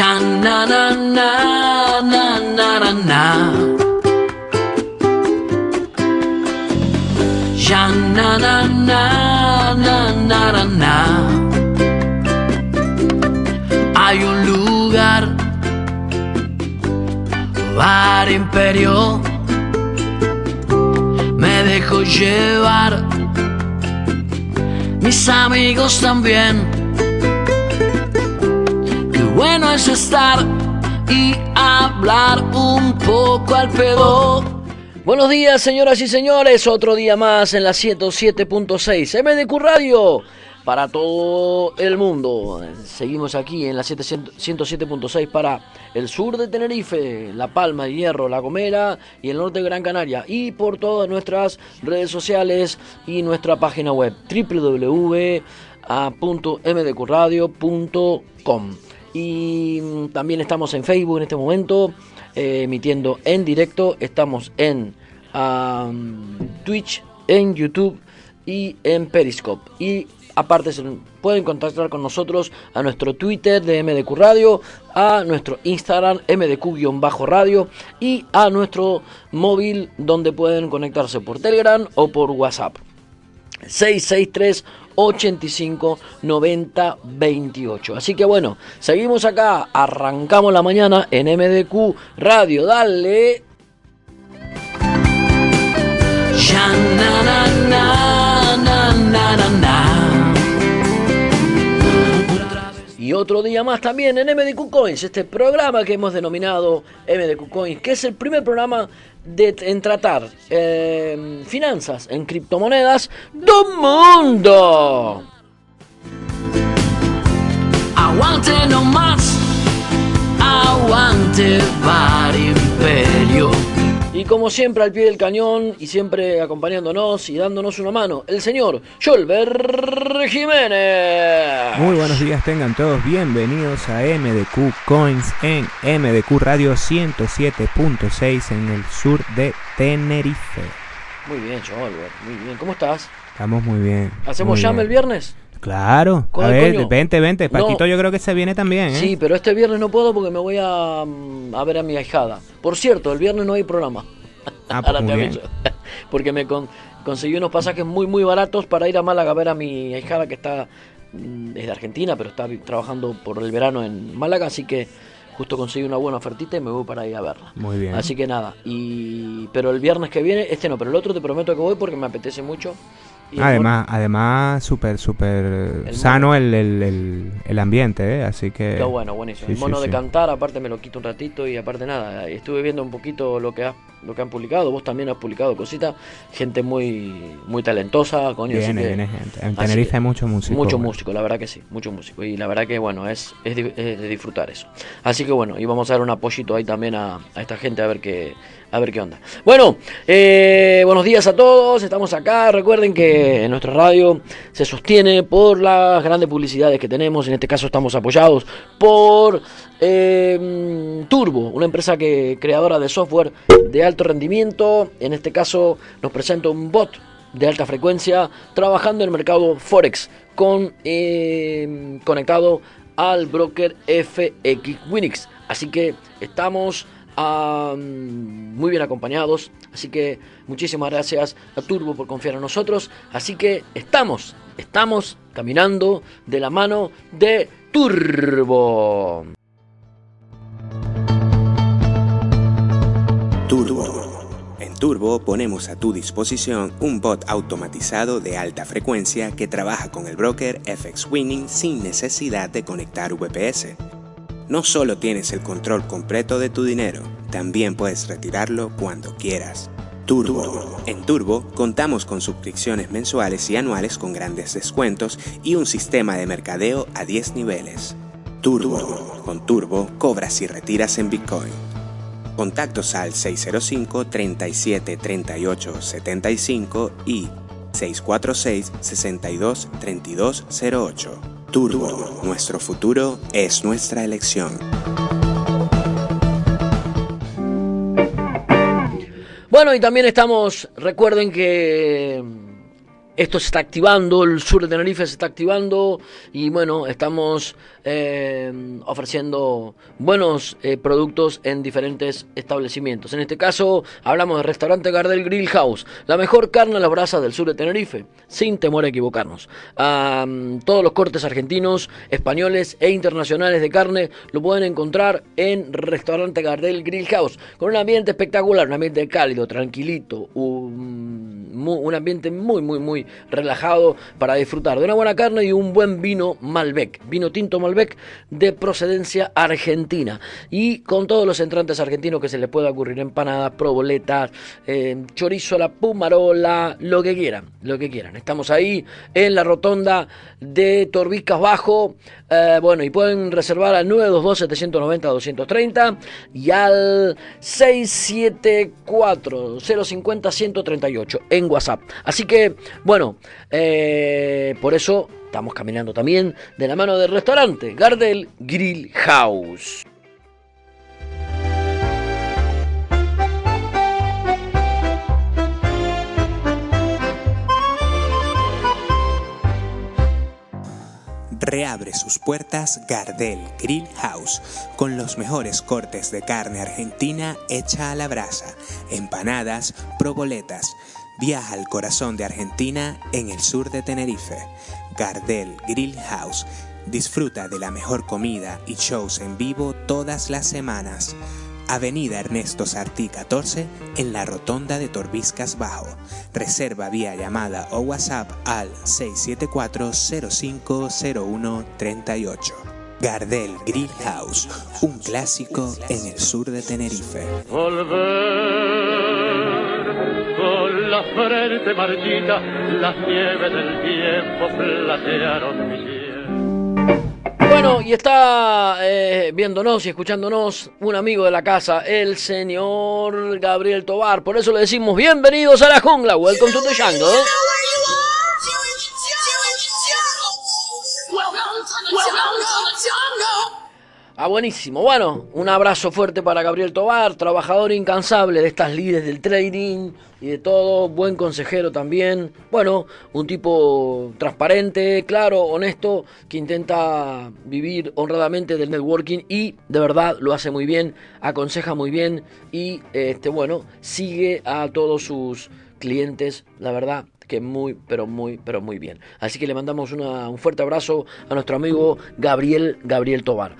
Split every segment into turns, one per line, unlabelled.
Ya na na na na na na. Ya na na na na na na. Hay un lugar, bar imperio. Me dejo llevar, mis amigos también bueno es estar y hablar un poco al pedo. Buenos días, señoras y señores. Otro día más en la 107.6 MDQ Radio para todo el mundo. Seguimos aquí en la 107.6 para el sur de Tenerife, La Palma, de Hierro, La Gomera y el norte de Gran Canaria. Y por todas nuestras redes sociales y nuestra página web www.mdqradio.com. Y mm, también estamos en Facebook en este momento, eh, emitiendo en directo. Estamos en Twitch, en YouTube y en Periscope. Y aparte se pueden contactar con nosotros a nuestro Twitter de MDQ Radio, a nuestro Instagram MDQ-radio y a nuestro móvil donde pueden conectarse por Telegram o por WhatsApp. 663 85 90 28. Así que bueno, seguimos acá, arrancamos la mañana en MDQ Radio, dale. Y otro día más también en MDQ Coins, este programa que hemos denominado MDQ Coins, que es el primer programa de, en tratar eh, finanzas en criptomonedas del mundo. Aguante no más, aguante bar imperio. Y como siempre al pie del cañón y siempre acompañándonos y dándonos una mano, el señor Jolber Jiménez.
Muy buenos días, tengan todos bienvenidos a MDQ Coins en MDQ Radio 107.6 en el sur de Tenerife.
Muy bien, Jolber, muy bien. ¿Cómo estás?
Estamos muy bien.
¿Hacemos
muy
llame
bien.
el viernes?
Claro. A ver,
coño.
vente, vente.
No.
Paquito yo creo que se viene también, ¿eh?
Sí, pero este viernes no puedo porque me voy a, mm, a ver a mi ahijada. Por cierto, el viernes no hay programa.
Ah, pues
Ahora te aviso. Porque me con- conseguí unos pasajes muy, muy baratos para ir a Málaga a ver a mi ahijada que está mm, es de Argentina, pero está trabajando por el verano en Málaga, así que justo conseguí una buena ofertita y me voy para ir a verla.
Muy bien.
Así que nada, y pero el viernes que viene, este no, pero el otro te prometo que voy porque me apetece mucho. Y
Además, además súper, súper sano el, el, el, el ambiente, ¿eh? Así que...
Está bueno, buenísimo.
Sí,
el
sí,
mono de
sí.
cantar, aparte me lo quito un ratito y aparte nada. Estuve viendo un poquito lo que, has- lo que han publicado. Vos también has publicado cositas. Gente muy muy talentosa, coño.
Viene, viene gente. En Tenerife hay mucho músico.
Mucho
bueno.
músico, la verdad que sí, mucho músico. Y la verdad que bueno, es, es de disfrutar eso. Así que bueno, y vamos a dar un apoyito ahí también a, a esta gente a ver qué, a ver qué onda. Bueno, eh, buenos días a todos, estamos acá. Recuerden que nuestra radio se sostiene por las grandes publicidades que tenemos. En este caso estamos apoyados por eh, Turbo, una empresa que creadora de software de alto rendimiento. En este caso nos presenta un bot de alta frecuencia trabajando en el mercado Forex con eh, conectado al broker FX Winix. Así que estamos muy bien acompañados. Así que muchísimas gracias a Turbo por confiar en nosotros. Así que estamos, estamos caminando de la mano de Turbo.
Turbo. En Turbo ponemos a tu disposición un bot automatizado de alta frecuencia que trabaja con el broker FX Winning sin necesidad de conectar VPS. No solo tienes el control completo de tu dinero, también puedes retirarlo cuando quieras. Turbo. En Turbo contamos con suscripciones mensuales y anuales con grandes descuentos y un sistema de mercadeo a 10 niveles. Turbo. Con Turbo cobras y retiras en Bitcoin. Contactos al 605 37 38 75 y 646 62 32 08. Turbo, nuestro futuro es nuestra elección.
Bueno, y también estamos, recuerden que esto se está activando, el sur de Tenerife se está activando y bueno, estamos eh, ofreciendo buenos eh, productos en diferentes establecimientos. En este caso hablamos del restaurante Gardel Grill House, la mejor carne a las brasas del sur de Tenerife, sin temor a equivocarnos. todos los cortes argentinos, españoles e internacionales de carne lo pueden encontrar en restaurante Gardel Grill House, con un ambiente espectacular, un ambiente cálido, tranquilito, un, un ambiente muy, muy, muy relajado para disfrutar de una buena carne y un buen vino Malbec, vino tinto Malbec de procedencia argentina y con todos los entrantes argentinos que se les pueda ocurrir, empanadas, proboletas, eh, chorizo a la pumarola, lo que quieran, lo que quieran. Estamos ahí en la rotonda de Torbicas Bajo, eh, bueno, y pueden reservar al 922-790-230 y al 674-050-138 en WhatsApp. Así que, bueno, eh, por eso estamos caminando también de la mano del restaurante Gardel Grill House.
reabre sus puertas Gardel Grill House con los mejores cortes de carne argentina hecha a la brasa, empanadas, proboletas. Viaja al corazón de Argentina en el sur de Tenerife. Gardel Grill House. Disfruta de la mejor comida y shows en vivo todas las semanas. Avenida Ernesto Sartí 14 en la rotonda de Torbiscas Bajo. Reserva vía llamada o WhatsApp al 674-050138. Gardel Grill House, un clásico en el sur de Tenerife.
La frente marchita, las nieves del tiempo platearon mi
bueno, y está eh, viéndonos y escuchándonos un amigo de la casa, el señor Gabriel Tobar. Por eso le decimos bienvenidos a la jungla. Welcome to the jungle. Ah, buenísimo. Bueno, un abrazo fuerte para Gabriel Tobar, trabajador incansable de estas líderes del trading y de todo, buen consejero también. Bueno, un tipo transparente, claro, honesto, que intenta vivir honradamente del networking y de verdad lo hace muy bien, aconseja muy bien y este bueno, sigue a todos sus clientes, la verdad, que muy, pero muy, pero muy bien. Así que le mandamos un fuerte abrazo a nuestro amigo Gabriel, Gabriel Tobar.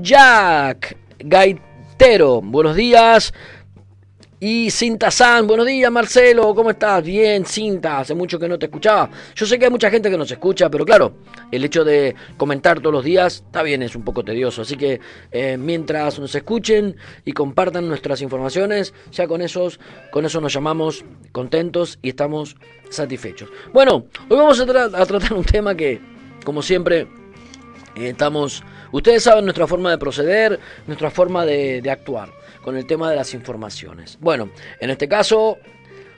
Jack Gaitero, buenos días. Y Cinta San, buenos días Marcelo, ¿cómo estás? Bien, Cinta, hace mucho que no te escuchaba. Yo sé que hay mucha gente que nos escucha, pero claro, el hecho de comentar todos los días está bien, es un poco tedioso. Así que eh, mientras nos escuchen y compartan nuestras informaciones, ya con, esos, con eso nos llamamos contentos y estamos satisfechos. Bueno, hoy vamos a, tratar un tema que, como siempre, eh, estamos... Ustedes saben nuestra forma de proceder, nuestra forma de actuar con el tema de las informaciones. Bueno, en este caso,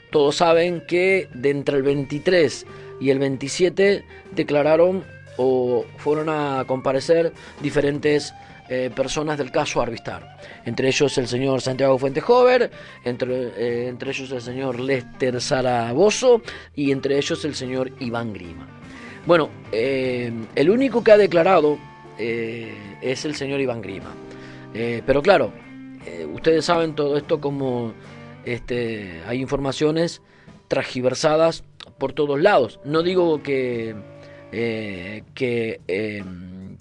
todos saben que de entre el 23 y el 27 declararon o fueron a comparecer diferentes eh, personas del caso Arvistar. Entre ellos el señor Santiago Fuentejover, entre, eh, entre ellos el señor Lester Zaragoza y entre ellos el señor Iván Grima. Bueno, eh, el único que ha declarado es el señor Iván Grima. pero claro, eh, ustedes saben todo esto como este, hay informaciones transgiversadas por todos lados. No digo que, eh, que, eh,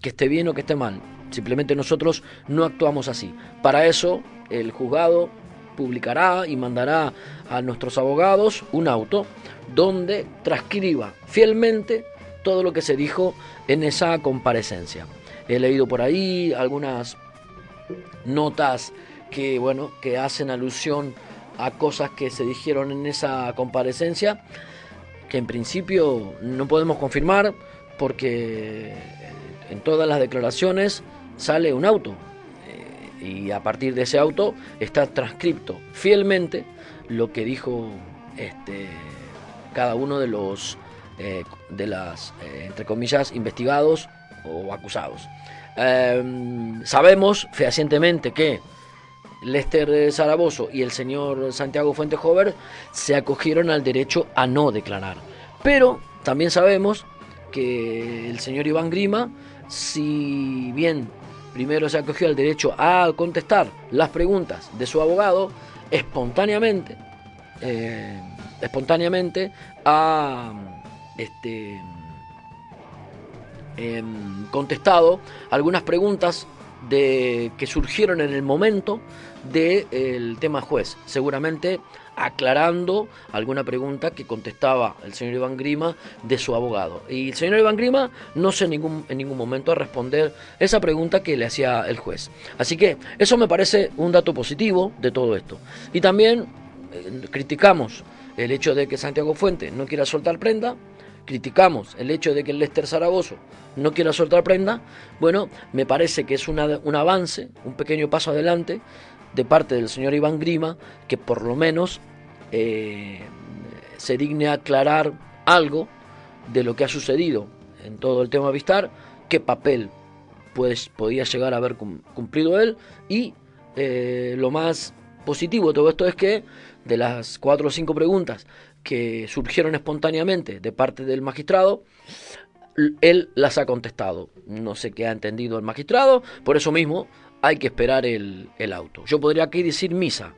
que esté bien o que esté mal, simplemente nosotros no actuamos así. Para eso el juzgado publicará y mandará a nuestros abogados un auto donde transcriba fielmente todo lo que se dijo en esa comparecencia. He leído por ahí algunas notas que, bueno, que hacen alusión a cosas que se dijeron en esa comparecencia, que en principio no podemos confirmar porque en todas las declaraciones sale un auto. Eh, y a partir de ese auto está transcripto fielmente lo que dijo este, cada uno de los, eh, de las, eh, entre comillas, investigados o acusados. Em, sabemos fehacientemente que Lester Zaraboso y el señor Santiago Fuentejover se acogieron al derecho a no declarar. Pero también sabemos que el señor Iván Grima, si bien primero se acogió al derecho a contestar las preguntas de su abogado, espontáneamente, eh, espontáneamente ha este, em, contestado algunas preguntas de, que surgieron en el momento del tema juez, seguramente aclarando alguna pregunta que contestaba el señor Iván Grima de su abogado. Y el señor Iván Grima no se en ningún, en ningún momento a responder esa pregunta que le hacía el juez. Así que eso me parece un dato positivo de todo esto. Y también eh, criticamos el hecho de que Santiago Fuente no quiera soltar prenda, criticamos el hecho de que Lester Zaragoza no quiera soltar prenda, bueno, me parece que es un avance, un pequeño paso adelante de parte del señor Iván Grima, que por lo menos eh, se digne aclarar algo de lo que ha sucedido en todo el tema Vistar, qué papel pues podía llegar a haber cumplido él y eh, lo más positivo de todo esto es que de las cuatro o cinco preguntas que surgieron espontáneamente de parte del magistrado, él las ha contestado. No sé qué ha entendido el magistrado, por eso mismo hay que esperar el, auto. Yo podría aquí decir misa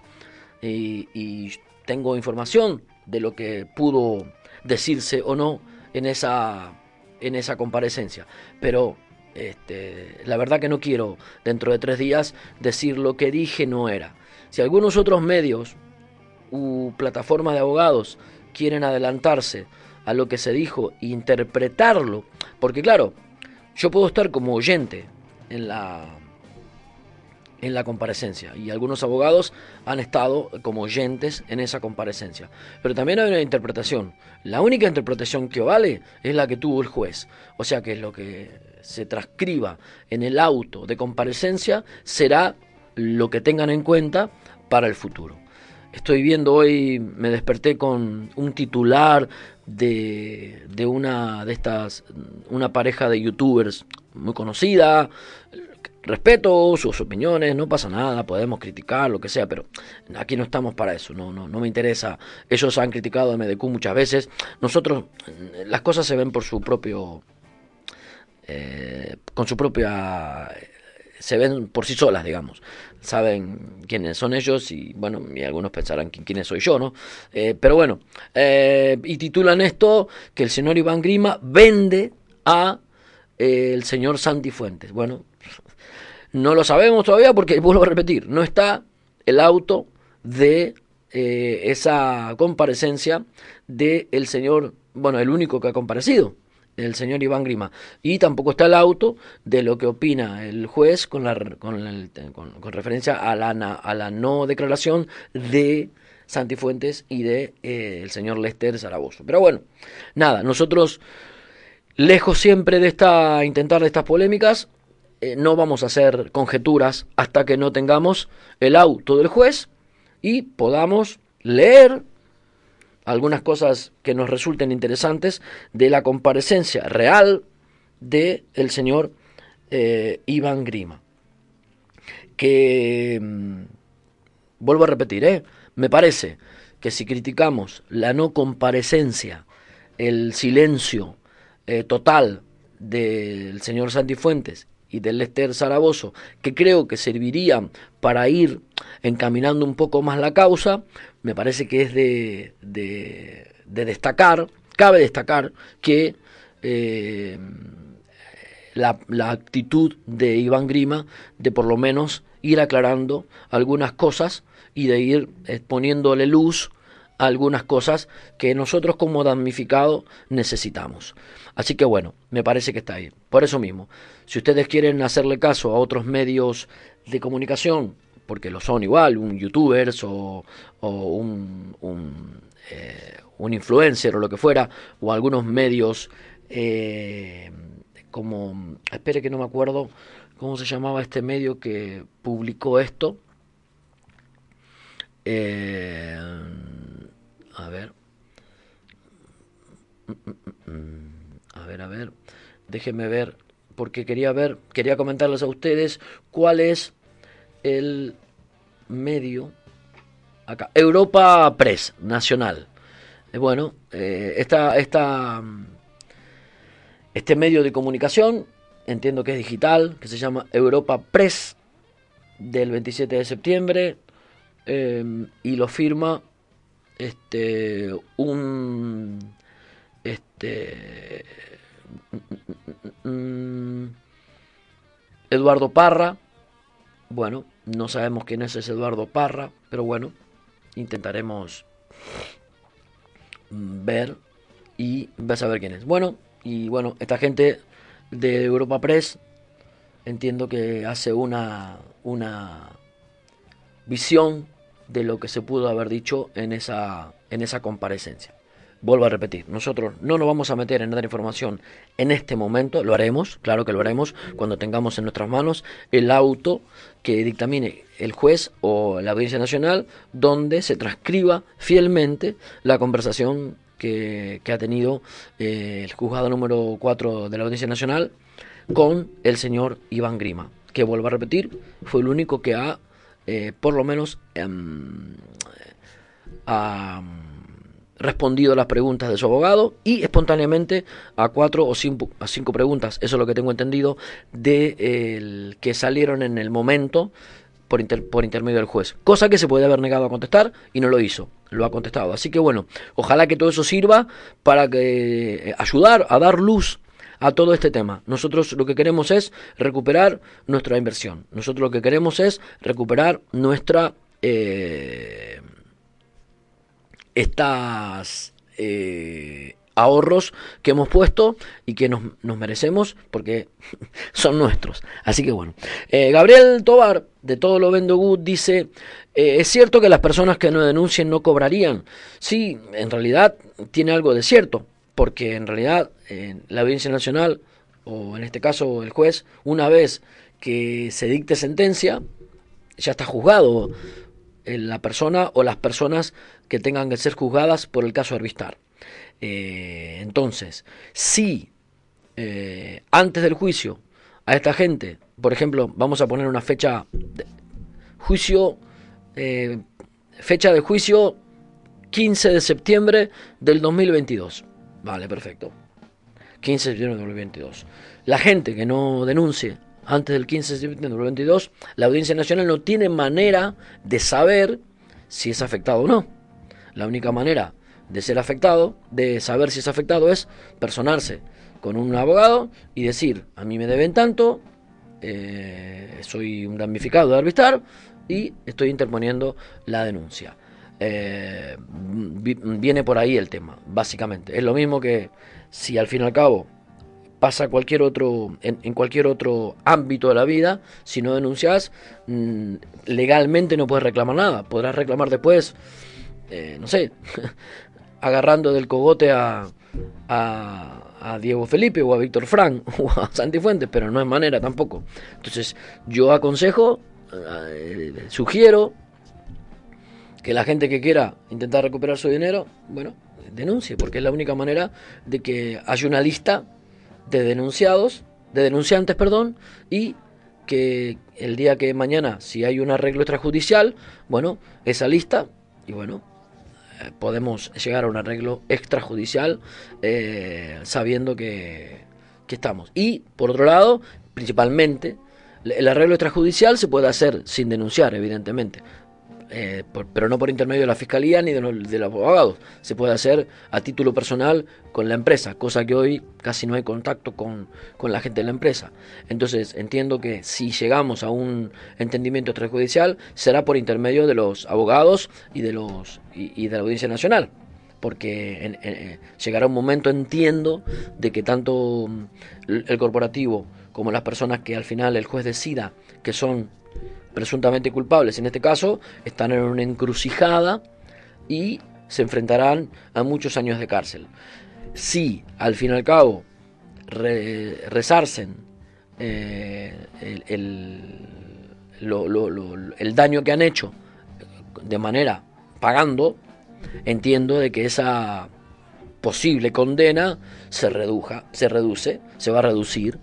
y, tengo información de lo que pudo decirse o no en esa, en esa comparecencia, pero este, la verdad que no quiero dentro de tres días decir lo que dije no era. Si algunos otros medios u plataformas de abogados quieren adelantarse a lo que se dijo e interpretarlo, porque claro, yo puedo estar como oyente en la en la comparecencia y algunos abogados han estado como oyentes en esa comparecencia. Pero también hay una interpretación. La única interpretación que vale es la que tuvo el juez. O sea que lo que se transcriba en el auto de comparecencia será lo que tengan en cuenta para el futuro. Estoy viendo hoy, me desperté con un titular de, de una de estas, una pareja de youtubers muy conocida. Respeto sus opiniones, no pasa nada, podemos criticar lo que sea, pero aquí no estamos para eso, no, no, no me interesa. Ellos han criticado a MDQ muchas veces. Nosotros, las cosas se ven por su propio, eh, con su propia se ven por sí solas, digamos. Saben quiénes son ellos y, bueno, y algunos pensarán quiénes soy yo, ¿no? Eh, pero bueno, eh, y titulan esto que el señor Iván Grima vende a eh, el señor Santi Fuentes. Bueno, no lo sabemos todavía porque, vuelvo a repetir, no está el auto de esa comparecencia del el señor, bueno, el único que ha comparecido, el señor Iván Grima. Y tampoco está el auto de lo que opina el juez con, la, con, con, referencia a la, a la no declaración de Santifuentes y de eh, el señor Lester Zaragoza. Pero bueno, nada, nosotros, lejos siempre de esta, intentar de estas polémicas, eh, no vamos a hacer conjeturas hasta que no tengamos el auto del juez y podamos leer algunas cosas que nos resulten interesantes de la comparecencia real de el señor eh, Iván Grima. Que, mm, vuelvo a repetir, ¿eh? me parece que si criticamos la no comparecencia, el silencio total del señor Santifuentes y del Lester Zaragoza, que creo que servirían para ir encaminando un poco más la causa, me parece que es de, de, destacar, cabe destacar que eh, la, la, actitud de Iván Grima de por lo menos ir aclarando algunas cosas y de ir poniéndole luz algunas cosas que nosotros como damnificados necesitamos. Así que bueno, me parece que está ahí. Por eso mismo, si ustedes quieren hacerle caso a otros medios de comunicación, porque lo son igual, un youtuber o, un, eh, un, influencer o lo que fuera, o algunos medios eh, como, espere que no me acuerdo cómo se llamaba este medio que publicó esto. Eh, a ver. A ver, a ver. Déjenme ver, porque quería ver, quería comentarles a ustedes cuál es el medio acá. Europa Press Nacional. Eh, bueno, eh, esta, esta, este medio de comunicación, entiendo que es digital, que se llama Europa Press, del 27 de septiembre, eh, y lo firma este un este Eduardo Parra. Bueno no sabemos quién es ese Eduardo Parra pero bueno intentaremos ver y vas a ver quién es. Bueno y bueno esta gente de Europa Press entiendo que hace una una visión de lo que se pudo haber dicho en esa, en esa comparecencia. Vuelvo a repetir, nosotros no nos vamos a meter en dar información en este momento, lo haremos, claro que lo haremos cuando tengamos en nuestras manos el auto que dictamine el juez o la Audiencia Nacional, donde se transcriba fielmente la conversación que, ha tenido eh, el juzgado número 4 de la Audiencia Nacional con el señor Iván Grima, que vuelvo a repetir, fue el único que ha eh, por lo menos em, ha respondido a las preguntas de su abogado y espontáneamente a cuatro o cinco, a cinco preguntas, eso es lo que tengo entendido, de que salieron en el momento por, por intermedio del juez. Cosa que se puede haber negado a contestar y no lo hizo, lo ha contestado. Así que bueno, ojalá que todo eso sirva para que, eh, ayudar a dar luz a todo este tema. Nosotros lo que queremos es recuperar nuestra inversión. Nosotros lo que queremos es recuperar nuestra... Eh, estas eh, ahorros que hemos puesto y que nos, merecemos porque son nuestros. Así que bueno. Eh, Gabriel Tobar, de Todo Lo Vendo dice, es cierto que las personas que no denuncien no cobrarían. Sí, en realidad tiene algo de cierto porque en realidad en la Audiencia Nacional, o en este caso el juez, una vez que se dicte sentencia, ya está juzgado la persona o las personas que tengan que ser juzgadas por el caso Herbistar. Eh, entonces, si eh, antes del juicio a esta gente, por ejemplo, vamos a poner una fecha juicio, eh, fecha de juicio 15 de septiembre del 2022. Vale, perfecto. 15 de septiembre de 2022. La gente que no denuncie antes del 15 de septiembre de 2022, la Audiencia Nacional no tiene manera de saber si es afectado o no. La única manera de ser afectado, de saber si es afectado, es personarse con un abogado y decir, a mí me deben tanto, eh, soy un damnificado de arbitrar y estoy interponiendo la denuncia. Eh, viene por ahí el tema, básicamente. Es lo mismo que si al fin y al cabo pasa cualquier otro, en, cualquier otro ámbito de la vida, si no denuncias, mm, legalmente no puedes reclamar nada. Podrás reclamar después, eh, no sé, agarrando del cogote a, Diego Felipe o a Víctor Frank o a Santi Fuentes, pero no es manera tampoco. Entonces, yo aconsejo, eh, sugiero que la gente que quiera intentar recuperar su dinero, bueno, denuncie, porque es la única manera de que haya una lista de denunciados, de denunciantes, perdón, y que el día que mañana, si hay un arreglo extrajudicial, bueno, esa lista, y bueno, eh, podemos llegar a un arreglo extrajudicial eh, sabiendo que, que estamos. Y, por otro lado, principalmente, el arreglo extrajudicial se puede hacer sin denunciar, evidentemente. Eh, pero no por intermedio de la fiscalía ni de los, abogados. Se puede hacer a título personal con la empresa, cosa que hoy casi no hay contacto con, la gente de la empresa. Entonces entiendo que si llegamos a un entendimiento extrajudicial será por intermedio de los abogados y de, los, y, de la Audiencia Nacional. Porque eh, llegará un momento, entiendo, de que tanto el corporativo como las personas que al final el juez decida que son presuntamente culpables, en este caso, están en una encrucijada y se enfrentarán a muchos años de cárcel. Si, al fin y al cabo, resarcen eh, el, el daño que han hecho de manera pagando, entiendo de que esa posible condena se reduja, se reduce, se va a reducir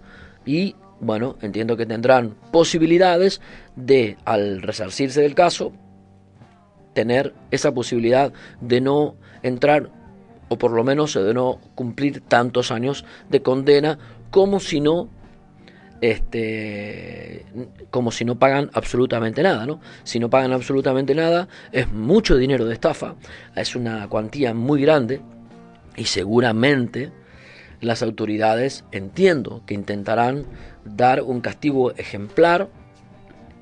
y bueno, entiendo que tendrán posibilidades de al resarcirse del caso tener esa posibilidad de no entrar o por lo menos de no cumplir tantos años de condena como si no este como si no pagan absolutamente nada, ¿no? Si no pagan absolutamente nada, es mucho dinero de estafa, es una cuantía muy grande y seguramente las autoridades entiendo que intentarán dar un castigo ejemplar.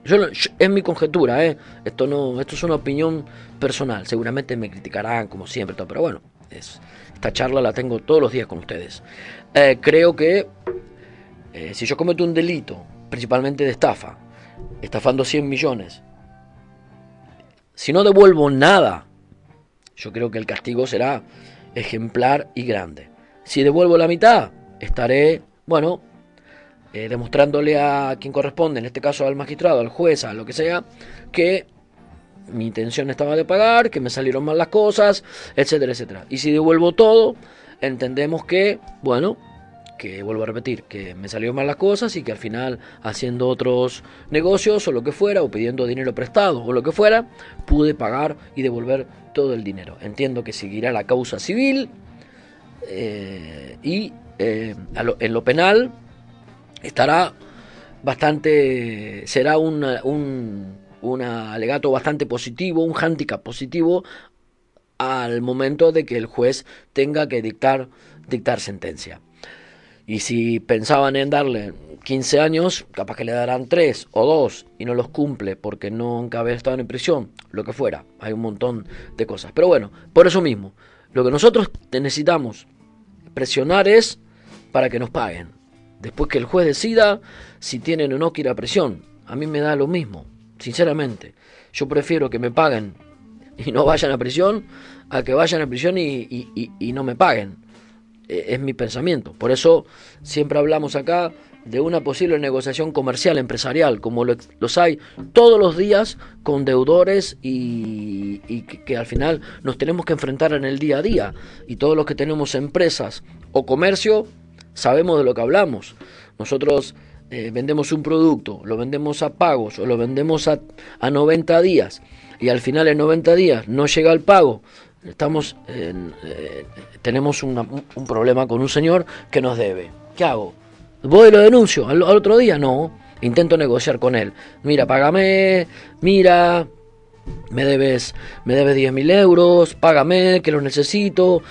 Yo, es mi conjetura, ¿eh? esto no, esto es una opinión personal. Seguramente me criticarán como siempre, pero bueno, es, esta charla la tengo todos los días con ustedes. Eh, creo que eh, si yo cometo un delito, principalmente de estafa, estafando 100 millones, si no devuelvo nada, yo creo que el castigo será ejemplar y grande. Si devuelvo la mitad, estaré, bueno, eh, demostrándole a quien corresponde, en este caso al magistrado, al juez, a lo que sea, que mi intención estaba de pagar, que me salieron mal las cosas, etcétera, etcétera. Y si devuelvo todo, entendemos que, bueno, que vuelvo a repetir, que me salió mal las cosas y que al final haciendo otros negocios o lo que fuera, o pidiendo dinero prestado o lo que fuera, pude pagar y devolver todo el dinero. Entiendo que seguirá la causa civil y eh, en lo penal estará bastante, será un, un alegato bastante positivo, un hándicap positivo al momento de que el juez tenga que dictar, dictar sentencia. Y si pensaban en darle 15 años, capaz que le darán 3 o 2 y no los cumple porque nunca había estado en prisión, lo que fuera. Hay un montón de cosas. Pero bueno, por eso mismo, lo que nosotros necesitamos presionar es para que nos paguen. Después que el juez decida si tienen o no que ir a prisión. A mí me da lo mismo, sinceramente. Yo prefiero que me paguen y no vayan a prisión a que vayan a prisión y, y no me paguen. Eh, es mi pensamiento. Por eso siempre hablamos acá de una posible negociación comercial, empresarial, como los hay todos los días con deudores y, que, al final nos tenemos que enfrentar en el día a día. Y todos los que tenemos empresas o comercio sabemos de lo que hablamos. Nosotros eh, vendemos un producto, lo vendemos a pagos o lo vendemos a, a 90 días y al final en 90 días no llega el pago estamos en, eh, tenemos un problema con un señor que nos debe. ¿Qué hago? ¿Voy y lo denuncio? ¿Al, otro día? No. Intento negociar con él. Mira, págame, mira, me debes, me debes 10 mil euros, págame, que lo necesito.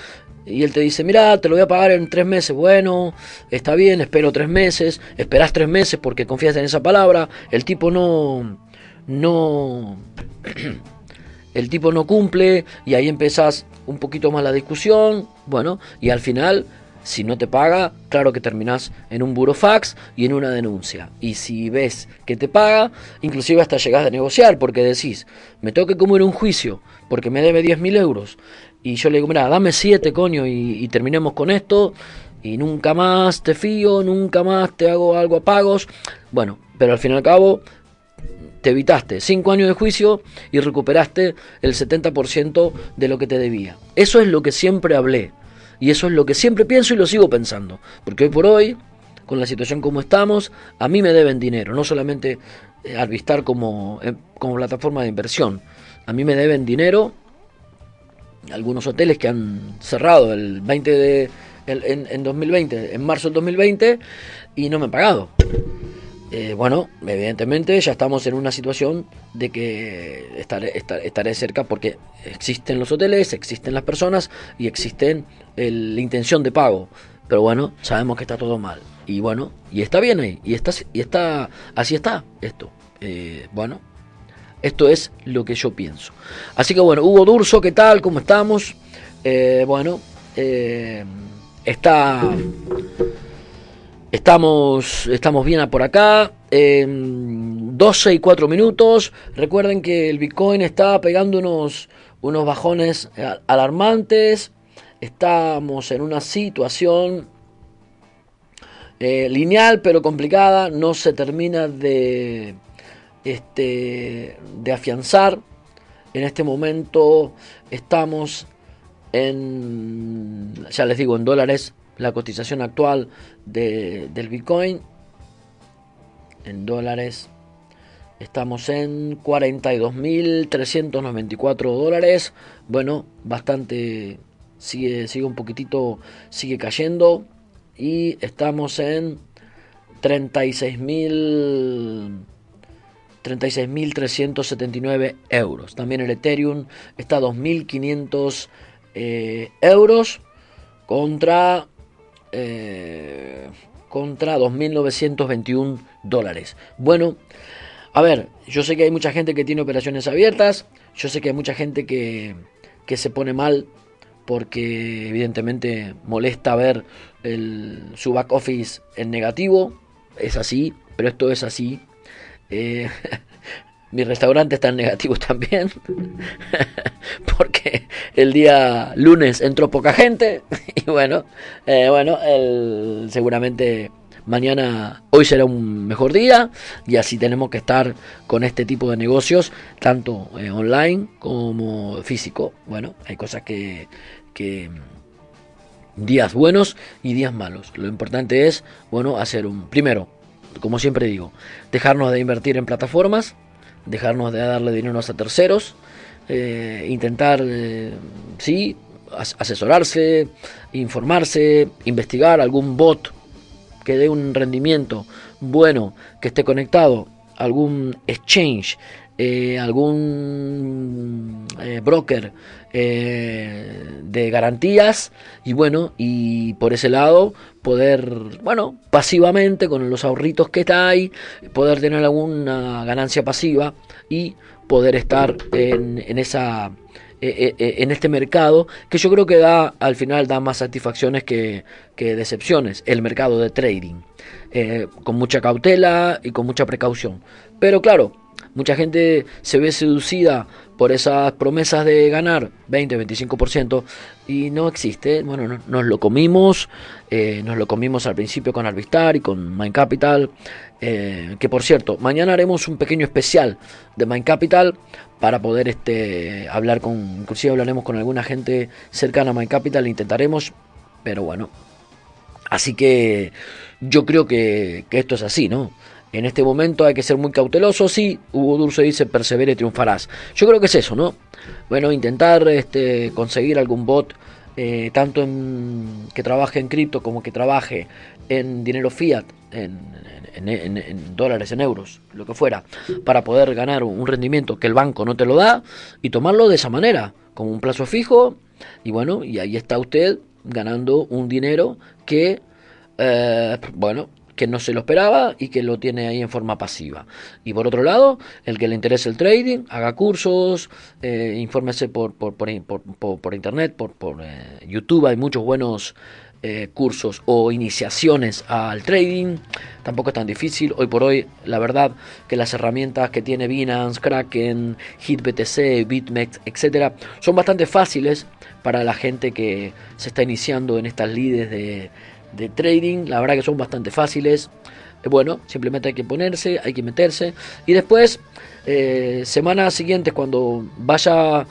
Y él te dice, mira, te lo voy a pagar en tres meses. Bueno, está bien, espero tres meses. Esperás tres meses porque confías en esa palabra. El tipo no, no, el tipo no cumple y ahí empezás un poquito más la discusión, bueno, y al final, si no te paga, claro que terminás en un burofax y en una denuncia. Y si ves que te paga, inclusive hasta llegás a negociar, porque decís, me tengo que comer un juicio, porque me debe 10.000 euros. Y yo le digo, mira, dame 7, coño, y, y terminemos con esto, y nunca más te fío, nunca más te hago algo a pagos. Bueno, pero al fin y al cabo te evitaste cinco años de juicio y recuperaste el 70% de lo que te debía. Eso es lo que siempre hablé y eso es lo que siempre pienso y lo sigo pensando. Porque hoy por hoy, con la situación como estamos, a mí me deben dinero, no solamente eh, Arvistar como, eh, como plataforma de inversión. A mí me deben dinero algunos hoteles que han cerrado el 20 de en, en 2020, en marzo del 2020 y no me han pagado. Eh, bueno, evidentemente ya estamos en una situación de que estaré, estaré, cerca porque existen los hoteles, existen las personas y existen la intención de pago. Pero bueno, sabemos que está todo mal. Y bueno, y está bien ahí. Y está, y está así está esto. Eh, bueno, esto es lo que yo pienso. Así que bueno, Hugo Durso, ¿qué tal? ¿Cómo estamos? Eh, bueno, está Estamos, estamos bien por acá. En 12 y 4 minutos. Recuerden que el Bitcoin está pegando unos, unos bajones alarmantes. Estamos en una situación eh, lineal pero complicada, no se termina de, este, de afianzar. En este momento estamos en, ya les digo, en dólares, la cotización actual del Bitcoin. En dólares estamos en 42.394 dólares. Bueno, bastante, sigue, sigue un poquitito, sigue cayendo. Y estamos en 36.000 36.379 euros. También el Ethereum está a 2.500 eh, euros contra, eh, contra 2.921 dólares. Bueno, a ver, yo sé que hay mucha gente que tiene operaciones abiertas, yo sé que hay mucha gente que, que se pone mal porque evidentemente molesta ver el, su back office en negativo, es así, pero esto es así eh, mi restaurante está en negativo también. porque el día lunes entró poca gente. Y bueno, eh, bueno, el, seguramente mañana, hoy será un mejor día. Y así tenemos que estar con este tipo de negocios, tanto eh, online como físico. Bueno, hay cosas que, que días buenos y días malos. Lo importante es, bueno, hacer un primero como siempre digo, dejarnos de invertir en plataformas, dejarnos de darle dinero a terceros, eh, intentar, eh, sí, asesorarse, informarse, investigar algún bot que dé un rendimiento bueno, que esté conectado, algún exchange, eh, algún broker de garantías y bueno, y por ese lado poder, bueno, pasivamente con los ahorritos que está ahí, poder tener alguna ganancia pasiva y poder estar en, en esa eh, eh, en este mercado que yo creo que da al final da más satisfacciones que, que decepciones el mercado de trading eh, con mucha cautela y con mucha precaución. Pero claro mucha gente se ve seducida por esas promesas de ganar 20-25% y no existe. Bueno, nos lo comimos, eh, nos lo comimos al principio con Arvistar y con Mind Capital, eh, que por cierto, mañana haremos un pequeño especial de Mind Capital para poder este, hablar con, inclusive hablaremos con alguna gente cercana a Mind Capital, intentaremos, pero bueno. Así que yo creo que esto es así, ¿no? En este momento hay que ser muy cauteloso. Sí, Hugo Dulce dice persevere y triunfarás. Yo creo que es eso, ¿no? Bueno, intentar este, conseguir algún bot, eh, tanto en, que trabaje en cripto como que trabaje en dinero fiat, en, dólares, en euros, lo que fuera, para poder ganar un rendimiento que el banco no te lo da y tomarlo de esa manera, como un plazo fijo. Y bueno, y ahí está usted ganando un dinero que, eh, bueno, que no se lo esperaba y que lo tiene ahí en forma pasiva. Y por otro lado, el que le interese el trading, haga cursos, eh, infórmese por, por, por, por, internet, por, por eh, YouTube, hay muchos buenos eh, cursos o iniciaciones al trading. Tampoco es tan difícil. Hoy por hoy, la verdad que las herramientas que tiene Binance, Kraken, HitBTC, BitMEX, etcétera, son bastante fáciles para la gente que se está iniciando en estas lides de de trading, la verdad que son bastante fáciles. Eh, bueno, simplemente hay que ponerse, hay que meterse. Y después, eh, semanas siguientes, cuando vaya,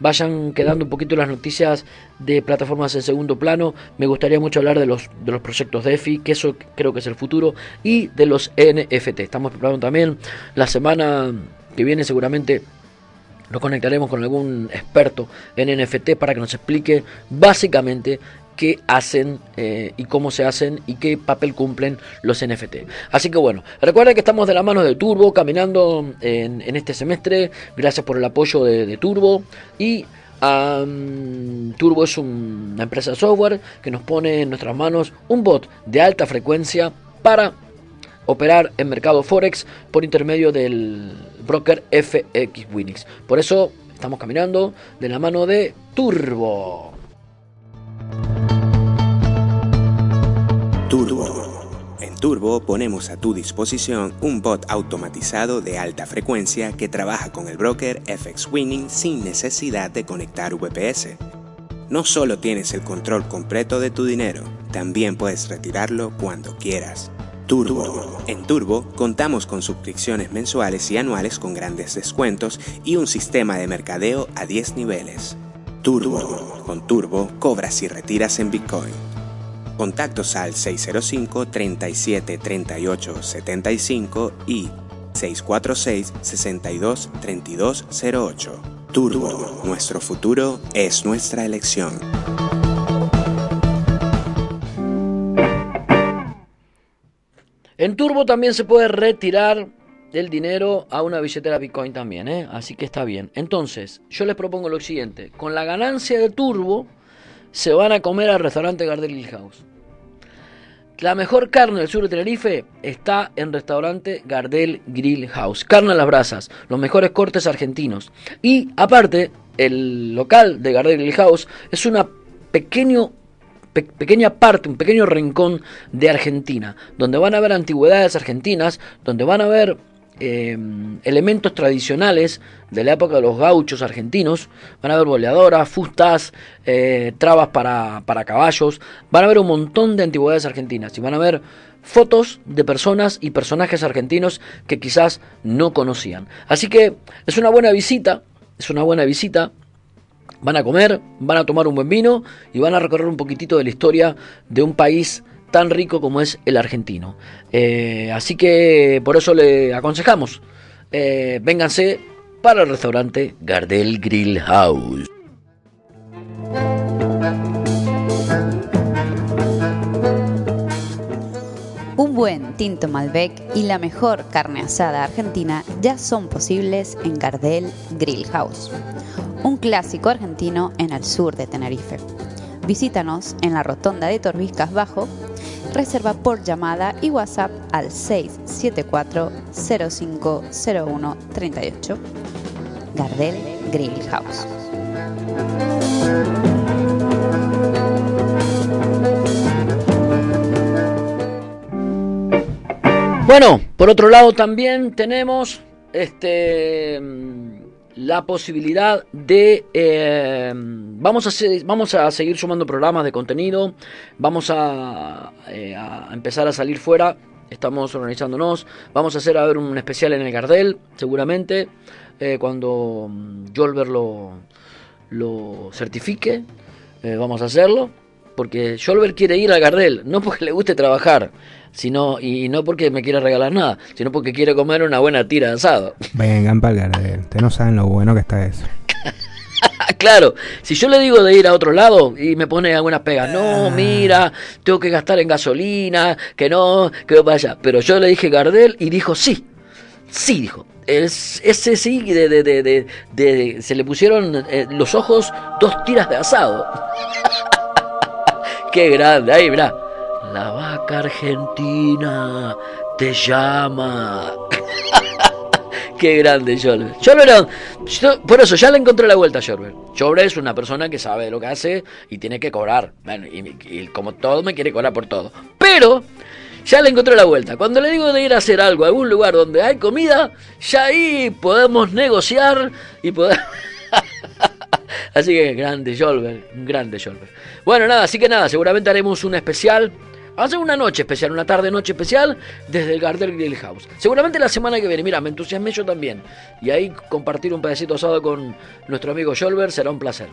vayan quedando un poquito las noticias de plataformas en segundo plano, me gustaría mucho hablar de los, de los proyectos de EFI, que eso creo que es el futuro, y de los NFT. Estamos preparando también la semana que viene seguramente nos conectaremos con algún experto en NFT para que nos explique básicamente qué hacen eh, y cómo se hacen y qué papel cumplen los NFT. Así que bueno, recuerden que estamos de la mano de Turbo caminando en, este semestre. Gracias por el apoyo de, Turbo y Turbo es una empresa de software que nos pone en nuestras manos un bot de alta frecuencia para operar en mercado Forex por intermedio del broker FX Winix. Por eso estamos caminando de la mano de Turbo.
Turbo. En Turbo ponemos a tu disposición un bot automatizado de alta frecuencia que trabaja con el broker FX Winning sin necesidad de conectar VPS. no solo tienes el control completo de tu dinero, también puedes retirarlo cuando quieras. Turbo. En Turbo contamos con suscripciones mensuales y anuales con grandes descuentos y un sistema de mercadeo a 10 niveles. Turbo. Con Turbo cobras y retiras en Bitcoin. Contactos al 605 37 38 75 y 646 62 32 08. Turbo. Nuestro futuro es nuestra elección.
En Turbo también se puede retirar el dinero a una billetera Bitcoin también, ¿eh? así que está bien. Entonces, yo les propongo lo siguiente: con la ganancia de Turbo se van a comer al restaurante Gardel Grill House. La mejor carne del sur de Tenerife está en restaurante Gardel Grill House. Carne a las brasas, los mejores cortes argentinos. Y aparte, el local de Gardel Grill House es una pequeño pequeña parte, un pequeño rincón de Argentina, donde van a ver antigüedades argentinas, donde van a ver em, elementos tradicionales de la época de los gauchos argentinos, van a ver boleadoras, fustas, eh, trabas para, para caballos, van a ver un montón de antigüedades argentinas y van a ver fotos de personas y personajes argentinos que quizás no conocían. Así que es una buena visita, es una buena visita Van a comer, van a tomar un buen vino y van a recorrer un poquitito de la historia de un país tan rico como es el argentino. Eh, así que por eso le aconsejamos, eh, vénganse para el restaurante Gardel Grill House.
Un buen tinto Malbec y la mejor carne asada argentina ya son posibles en Gardel Grill House un clásico argentino en el sur de Tenerife. Visítanos en la rotonda de Torbiscas Bajo, reserva por llamada y WhatsApp al 674 0501 38. Gardel Grill House.
Bueno, por otro lado también tenemos este la posibilidad de... Eh, vamos, a vamos a seguir sumando programas de contenido, vamos a, eh, empezar a salir fuera, estamos organizándonos, vamos a hacer a ver un especial en el Gardel, seguramente, eh, cuando Jolver lo, lo certifique, vamos a hacerlo, porque Jolver quiere ir al Gardel, no porque le guste trabajar, sino y no porque me quiera regalar nada, sino porque quiere comer una buena tira de asado.
Vengan para el ustedes no saben lo bueno que está eso.
claro, si yo le digo de ir a otro lado y me pone algunas pegas, no, ah. mira, tengo que gastar en gasolina, que no, que voy allá. Pero yo le dije Gardel y dijo sí, sí, dijo. ese sí, de, de, de, de, se le pusieron eh, los ojos dos tiras de asado. Qué grande, ahí, mirá. La vaca argentina te llama. Qué grande Jorber. Jorber, por eso ya le encontré la vuelta a Jorber. Es una persona que sabe lo que hace y tiene que cobrar. Bueno, y, como todo me quiere cobrar por todo. Pero ya le encontré la vuelta. Cuando le digo de ir a hacer algo a algún lugar donde hay comida, ya ahí podemos negociar y poder... así que grande Jolver, grande Jolver. Bueno, nada, así que nada, seguramente haremos un especial hacer una noche especial, una tarde-noche especial desde el Gardel Grill House. Seguramente la semana que viene, mira, me entusiasmé yo también. Y ahí compartir un pedacito asado con nuestro amigo Jolver será un placer.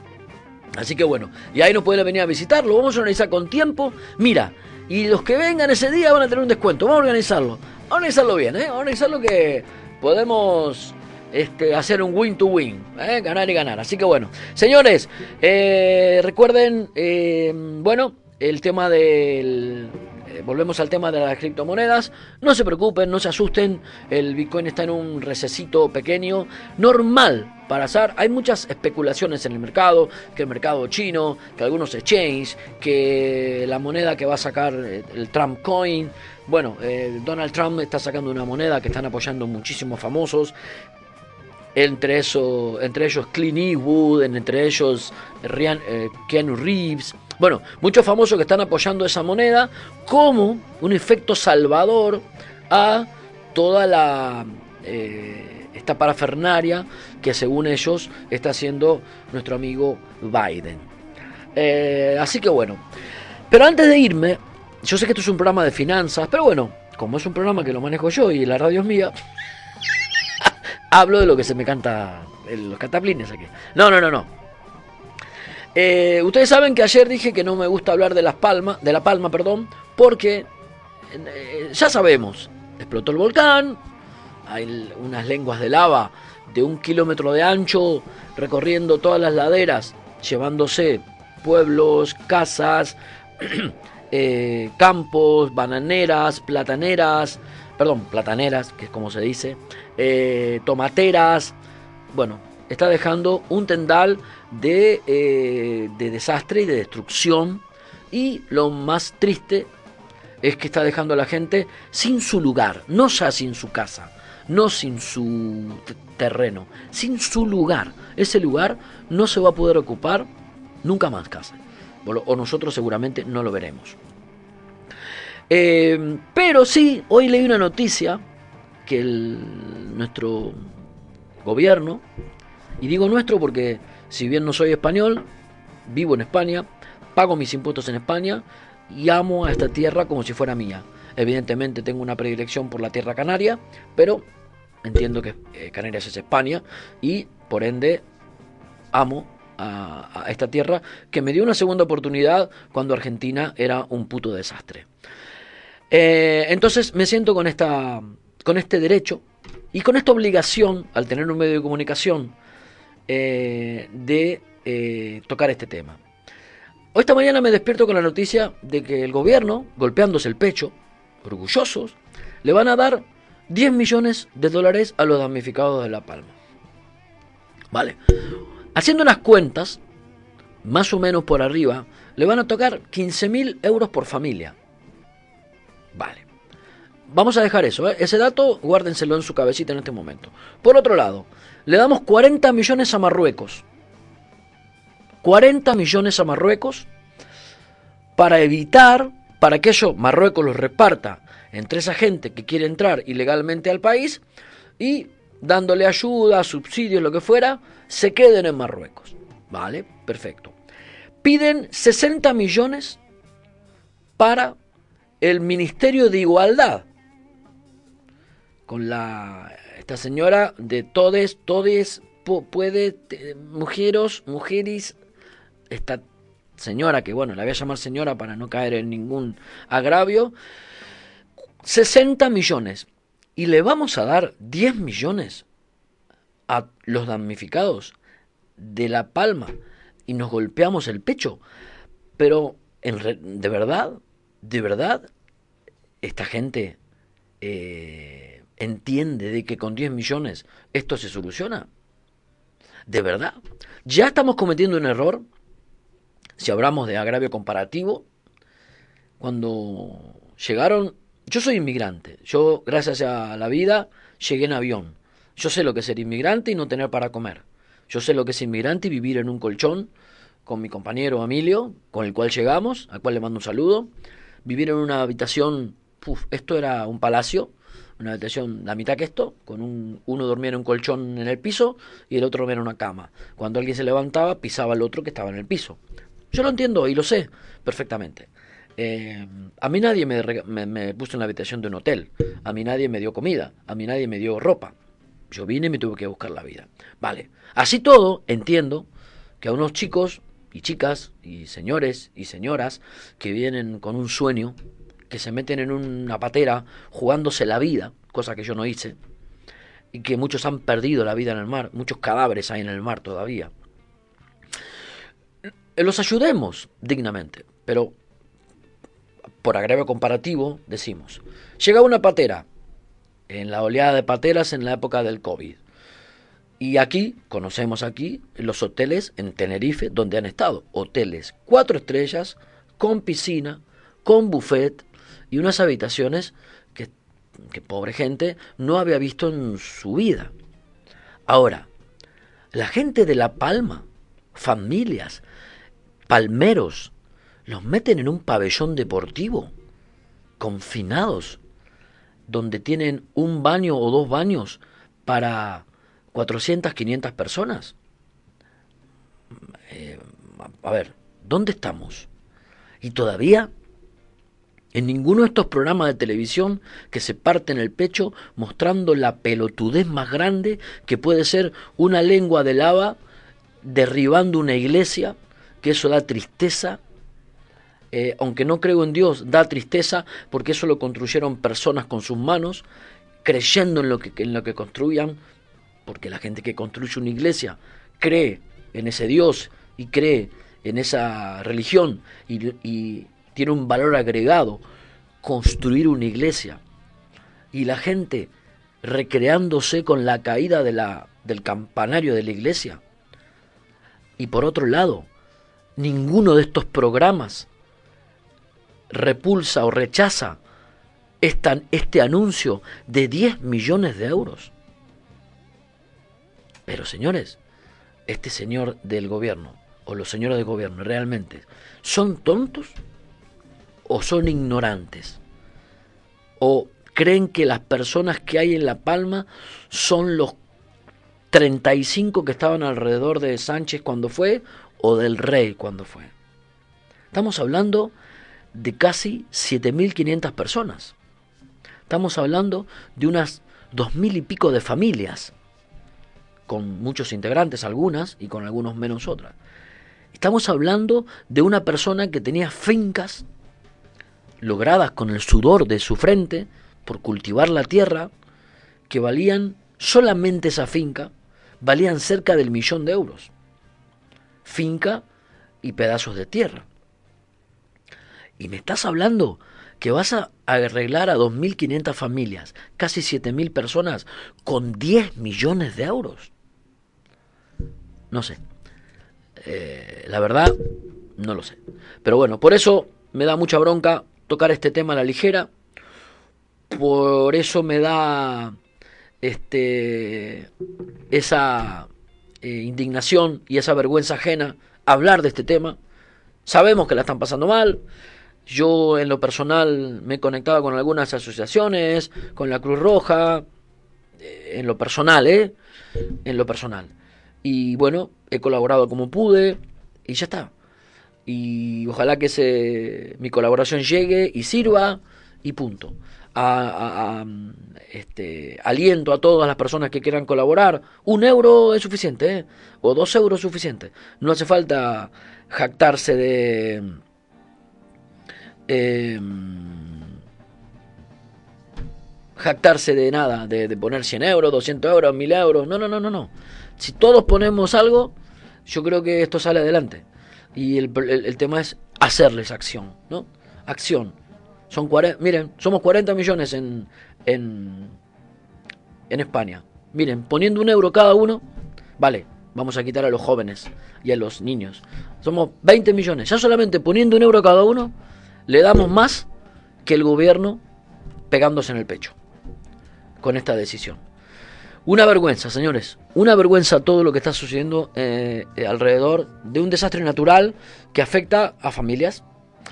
Así que bueno, y ahí nos pueden venir a visitarlo, vamos a organizar con tiempo. Mira, y los que vengan ese día van a tener un descuento, vamos a organizarlo. Vamos a organizarlo bien, ¿eh? Vamos a organizarlo que podemos este, hacer un win to win, ¿eh? ganar y ganar. Así que bueno, señores, eh, recuerden, eh, bueno, el tema del... Eh, volvemos al tema de las criptomonedas. No se preocupen, no se asusten. El Bitcoin está en un recesito pequeño, normal para hacer. Hay muchas especulaciones en el mercado, que el mercado chino, que algunos exchanges, que la moneda que va a sacar eh, el Trump Coin. Bueno, eh, Donald Trump está sacando una moneda que están apoyando muchísimos famosos. Entre, eso, entre ellos Clint Eastwood, entre ellos Ryan, Keanu Reeves. Bueno, muchos famosos que están apoyando esa moneda como un efecto salvador a toda la eh, esta parafernaria que según ellos está haciendo nuestro amigo Biden. Eh, así que bueno. Pero antes de irme, yo sé que esto es un programa de finanzas, pero bueno, como es un programa que lo manejo yo y la radio es mía, hablo de lo que se me canta en los cataplines aquí. No, no, no, no. Eh, ustedes saben que ayer dije que no me gusta hablar de las palmas, de la palma, perdón, porque eh, ya sabemos, explotó el volcán, hay unas lenguas de lava de un kilómetro de ancho recorriendo todas las laderas, llevándose pueblos, casas, eh, campos, bananeras, plataneras, perdón, plataneras, que es como se dice, tomateras, bueno, está dejando un tendal de, eh, de desastre y de destrucción y lo más triste es que está dejando a la gente sin su lugar, no ya sin su casa, no sin su terreno, sin su lugar. Ese lugar no se va a poder ocupar nunca más casa. O nosotros seguramente no lo veremos. Eh, pero sí, hoy leí una noticia que nuestro gobierno, y digo nuestro porque si bien no soy español, vivo en España, pago mis impuestos en España y amo a esta tierra como si fuera mía. Evidentemente tengo una predilección por la tierra canaria, pero entiendo que eh, Canarias es España y por ende amo a, esta tierra que me dio una segunda oportunidad cuando Argentina era un puto desastre. Eh, entonces me siento con, esta, con este derecho y con esta obligación, al tener un medio de comunicación, eh, de tocar este tema. Hoy esta mañana me despierto con la noticia de que el gobierno, golpeándose el pecho, orgullosos, le van a dar 10 millones de dólares a los damnificados de La Palma. Vale. Haciendo unas cuentas, más o menos por arriba, le van a tocar 15 mil euros por familia. Vale. Vamos a dejar eso, ¿eh? ese dato guárdenselo en su cabecita en este momento. Por otro lado, le damos 40 millones a Marruecos. 40 millones a Marruecos para evitar, para que eso Marruecos los reparta entre esa gente que quiere entrar ilegalmente al país y dándole ayuda, subsidios, lo que fuera, se queden en Marruecos. ¿Vale? Perfecto. Piden 60 millones para el Ministerio de Igualdad. Con la esta señora de todes, todes puede mujeres, mujeres esta señora que bueno, la voy a llamar señora para no caer en ningún agravio 60 millones y le vamos a dar 10 millones a los damnificados de La Palma y nos golpeamos el pecho. Pero, en ¿de verdad? ¿De verdad? Esta gente eh, entiende de que con 10 millones esto se soluciona. ¿De verdad? Ya estamos cometiendo un error si hablamos de agravio comparativo. Cuando llegaron yo soy inmigrante. Yo, gracias a la vida, llegué en avión. Yo sé lo que es ser inmigrante y no tener para comer. Yo sé lo que es inmigrante y vivir en un colchón con mi compañero Emilio, con el cual llegamos, al cual le mando un saludo. Vivir en una habitación, esto era un palacio, una habitación la mitad que esto, con un, uno dormía en un colchón en el piso y el otro dormía en una cama. Cuando alguien se levantaba, pisaba al otro que estaba en el piso. Yo lo entiendo y lo sé perfectamente. Eh, a mí nadie me, puso en la habitación de un hotel, a mí nadie me dio comida, a mí nadie me dio ropa. Yo vine y me tuve que buscar la vida. Vale, así todo entiendo que a unos chicos y chicas y señores y señoras que vienen con un sueño, que se meten en una patera jugándose la vida, cosa que yo no hice, y que muchos han perdido la vida en el mar, muchos cadáveres hay en el mar todavía. Los ayudemos dignamente, pero por agravio comparativo, decimos, llega una patera, en la oleada de pateras en la época del COVID. Y aquí, conocemos aquí, los hoteles en Tenerife donde han estado. Hoteles cuatro estrellas, con piscina, con buffet y unas habitaciones que, pobre gente no había visto en su vida. Ahora, la gente de La Palma, familias, palmeros, los meten en un pabellón deportivo, confinados, donde tienen un baño o dos baños para 400, 500 personas. Eh, a ver, ¿Dónde estamos? Y todavía en ninguno de estos programas de televisión que se parten el pecho mostrando la pelotudez más grande que puede ser una lengua de lava derribando una iglesia, que eso da tristeza, eh, aunque no creo en Dios, da tristeza porque eso lo construyeron personas con sus manos, creyendo en lo que, en lo que construían, porque la gente que construye una iglesia cree en ese Dios y cree en esa religión y tiene un valor agregado construir una iglesia. Y la gente recreándose con la caída de la, del campanario de la iglesia. Y por otro lado, ninguno de estos programas repulsa o rechaza este anuncio de 10 millones de euros. Pero señores, este señor del gobierno, o los señores del gobierno, realmente, ¿son tontos? O son ignorantes o creen que las personas que hay en La Palma son los 35 que estaban alrededor de Sánchez cuando fue o del rey cuando fue. Estamos hablando de casi 7.500 personas. Estamos hablando de unas 2.000 y pico de familias, con muchos integrantes algunas y con algunos menos otras. Estamos hablando de una persona que tenía fincas logradas con el sudor de su frente por cultivar la tierra, que valían solamente esa finca, valían cerca del millón de euros. Finca y pedazos de tierra. Y me estás hablando que vas a arreglar a 2.500 familias, casi 7.000 personas, con 10 millones de euros. No sé. Eh, la verdad, no lo sé. Pero bueno, por eso me da mucha bronca tocar este tema a la ligera. Por eso me da este esa eh, indignación y esa vergüenza ajena hablar de este tema. Sabemos que la están pasando mal. Yo en lo personal me he conectado con algunas asociaciones, con la Cruz Roja, eh, en lo personal, ¿eh? En lo personal. Y bueno, he colaborado como pude y ya está y ojalá que se, mi colaboración llegue y sirva y punto. A, este, aliento a todas las personas que quieran colaborar. Un euro es suficiente, ¿eh? o dos euros es suficiente. No hace falta jactarse de... Em, jactarse de nada, de, de, poner 100 euros, 200 euros, 1000 euros. No, no, no, no, no. Si todos ponemos algo, yo creo que esto sale adelante. Y el, tema es hacerles acción, ¿no? Acción. Son miren, somos 40 millones en, en, en España. Miren, poniendo un euro cada uno, vale, vamos a quitar a los jóvenes y a los niños. Somos 20 millones. Ya solamente poniendo un euro cada uno, le damos más que el gobierno pegándose en el pecho con esta decisión. Una vergüenza, señores. Una vergüenza todo lo que está sucediendo eh, eh, alrededor de un desastre natural que afecta a familias,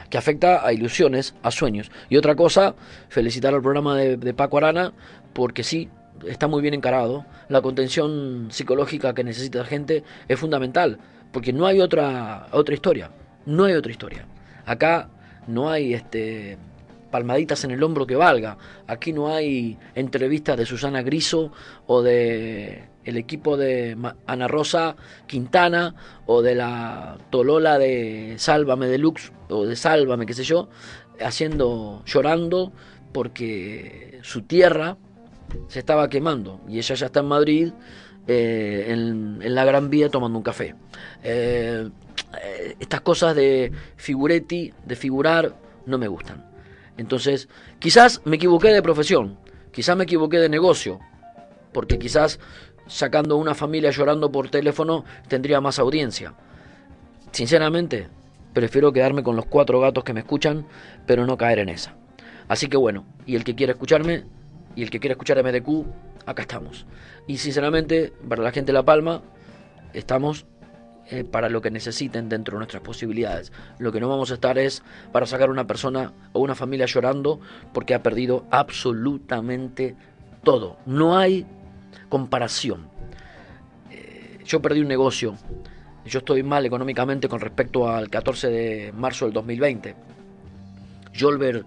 que afecta a ilusiones, a sueños. Y otra cosa, felicitar al programa de, de Paco Arana, porque sí, está muy bien encarado. La contención psicológica que necesita la gente es fundamental, porque no hay otra, otra historia. No hay otra historia. Acá no hay este palmaditas en el hombro que valga. Aquí no hay entrevistas de Susana Griso o de el equipo de Ana Rosa Quintana o de la Tolola de Sálvame Deluxe o de Sálvame, qué sé yo, haciendo, llorando porque su tierra se estaba quemando y ella ya está en Madrid eh, en, la Gran Vía tomando un café. Eh, eh, estas cosas de figuretti, de figurar, no me gustan. Entonces, quizás me equivoqué de profesión, quizás me equivoqué de negocio, porque quizás sacando una familia llorando por teléfono tendría más audiencia. Sinceramente, prefiero quedarme con los cuatro gatos que me escuchan, pero no caer en esa. Así que bueno, y el que quiera escucharme, y el que quiera escuchar MDQ, acá estamos. Y sinceramente, para la gente de La Palma, estamos eh, para lo que necesiten dentro de nuestras posibilidades. Lo que no vamos a estar es para sacar una persona o una familia llorando porque ha perdido absolutamente todo. No hay comparación. Eh, yo perdí un negocio yo estoy mal económicamente con respecto al 14 de marzo del 2020. Jolver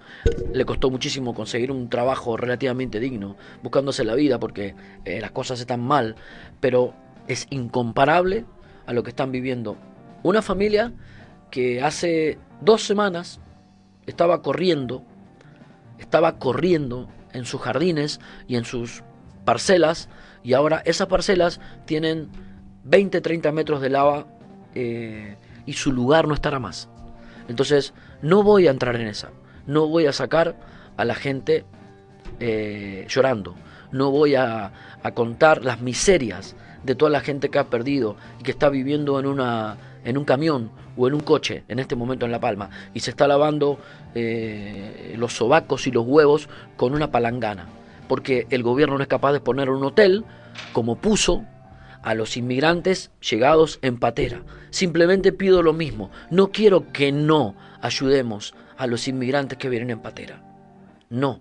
le costó muchísimo conseguir un trabajo relativamente digno, buscándose la vida porque eh, las cosas están mal, pero es incomparable a lo que están viviendo una familia que hace dos semanas estaba corriendo, estaba corriendo en sus jardines y en sus parcelas, y ahora esas parcelas tienen 20, 30 metros de lava eh, y su lugar no estará más. Entonces, no voy a entrar en esa. No voy a sacar a la gente eh, llorando. No voy a, a, contar las miserias de toda la gente que ha perdido y que está viviendo en, una, en un camión o en un coche en este momento en La Palma y se está lavando eh, los sobacos y los huevos con una palangana. Porque el gobierno no es capaz de poner un hotel como puso a los inmigrantes llegados en patera. Simplemente pido lo mismo. No quiero que no ayudemos a los inmigrantes que vienen en patera. No.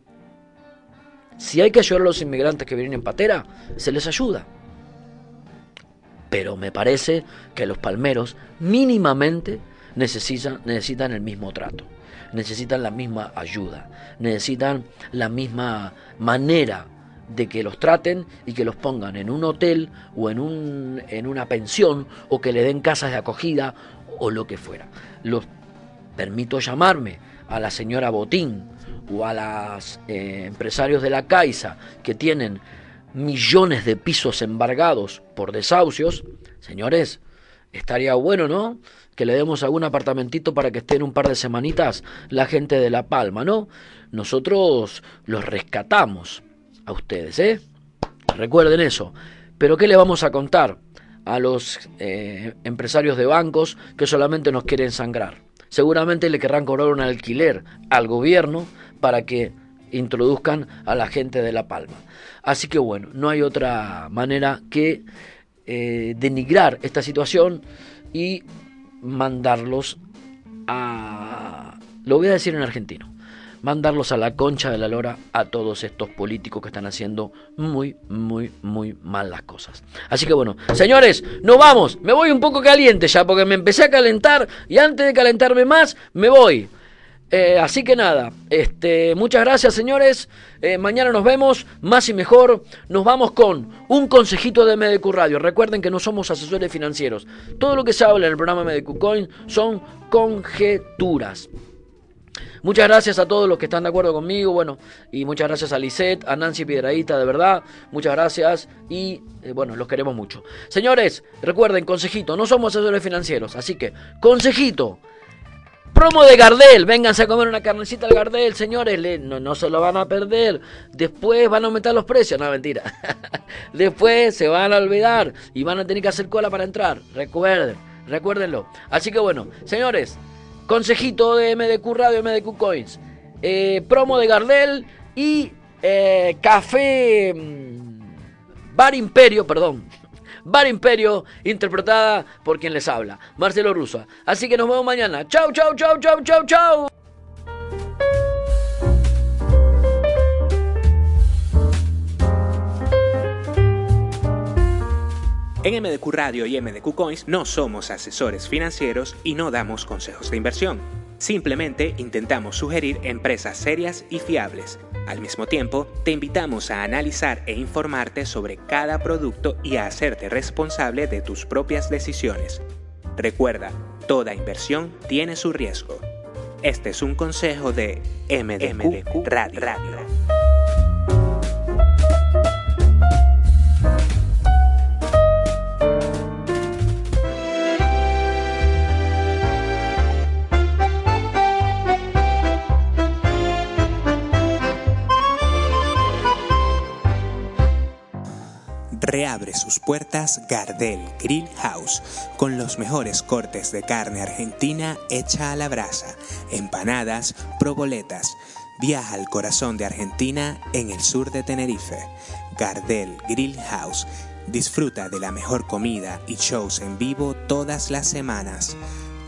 Si hay que ayudar a los inmigrantes que vienen en patera, se les ayuda. Pero me parece que los palmeros mínimamente necesitan, necesitan el mismo trato, necesitan la misma ayuda, necesitan la misma manera de que los traten y que los pongan en un hotel o en, un, en una pensión o que le den casas de acogida o lo que fuera. Los permito llamarme a la señora Botín o a los eh, empresarios de la Caixa que tienen millones de pisos embargados por desahucios, señores, estaría bueno, ¿no? Que le demos algún apartamentito para que estén un par de semanitas la gente de La Palma, ¿no? Nosotros los rescatamos a ustedes, ¿eh? Recuerden eso. Pero ¿qué le vamos a contar a los eh, empresarios de bancos que solamente nos quieren sangrar? Seguramente le querrán cobrar un alquiler al gobierno para que introduzcan a la gente de La Palma. Así que bueno, no hay otra manera que eh, denigrar esta situación y mandarlos a... Lo voy a decir en argentino mandarlos a la concha de la lora a todos estos políticos que están haciendo muy, muy, muy mal las cosas. Así que bueno, señores, nos vamos. Me voy un poco caliente ya porque me empecé a calentar y antes de calentarme más, me voy. Eh, así que nada, este, muchas gracias señores. Eh, mañana nos vemos, más y mejor. Nos vamos con un consejito de MDQ Radio. Recuerden que no somos asesores financieros. Todo lo que se habla en el programa MDQ Coin son conjeturas. Muchas gracias a todos los que están de acuerdo conmigo, bueno, y muchas gracias a Lisette, a Nancy Piedradita, de verdad, muchas gracias y eh, bueno, los queremos mucho. Señores, recuerden, consejito, no somos asesores financieros, así que, consejito, promo de Gardel, vénganse a comer una carnecita al Gardel, señores, no, no se lo van a perder, después van a aumentar los precios, no, mentira, después se van a olvidar y van a tener que hacer cola para entrar, recuerden, recuérdenlo. Así que bueno, señores, Consejito de MDQ Radio, MDQ Coins. Eh, promo de Gardel y eh, café mm, Bar Imperio, perdón. Bar Imperio, interpretada por quien les habla, Marcelo Russo. Así que nos vemos mañana. Chau, chau, chau, chau, chau, chau.
En MDQ Radio y MDQ Coins no somos asesores financieros y no damos consejos de inversión. Simplemente intentamos sugerir empresas serias y fiables. Al mismo tiempo, te invitamos a analizar e informarte sobre cada producto y a hacerte responsable de tus propias decisiones. Recuerda, toda inversión tiene su riesgo. Este es un consejo de MDQ, Radio. Reabre sus puertas Gardel Grill House con los mejores cortes de carne argentina hecha a la brasa, empanadas, proboletas. Viaja al corazón de Argentina en el sur de Tenerife. Gardel Grill House. Disfruta de la mejor comida y shows en vivo todas las semanas.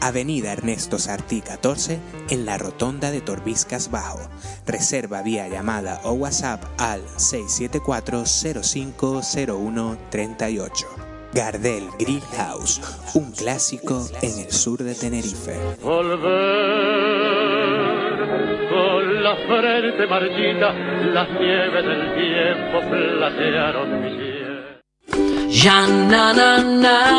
Avenida Ernesto Sartí 14 en la rotonda de Torbiscas Bajo. Reserva vía llamada o WhatsApp al 674 050138. Gardel Grill House, un clásico en el sur de Tenerife.
Volver con la frente marchita, las nieves del tiempo platearon mi cielo.
Ya na na na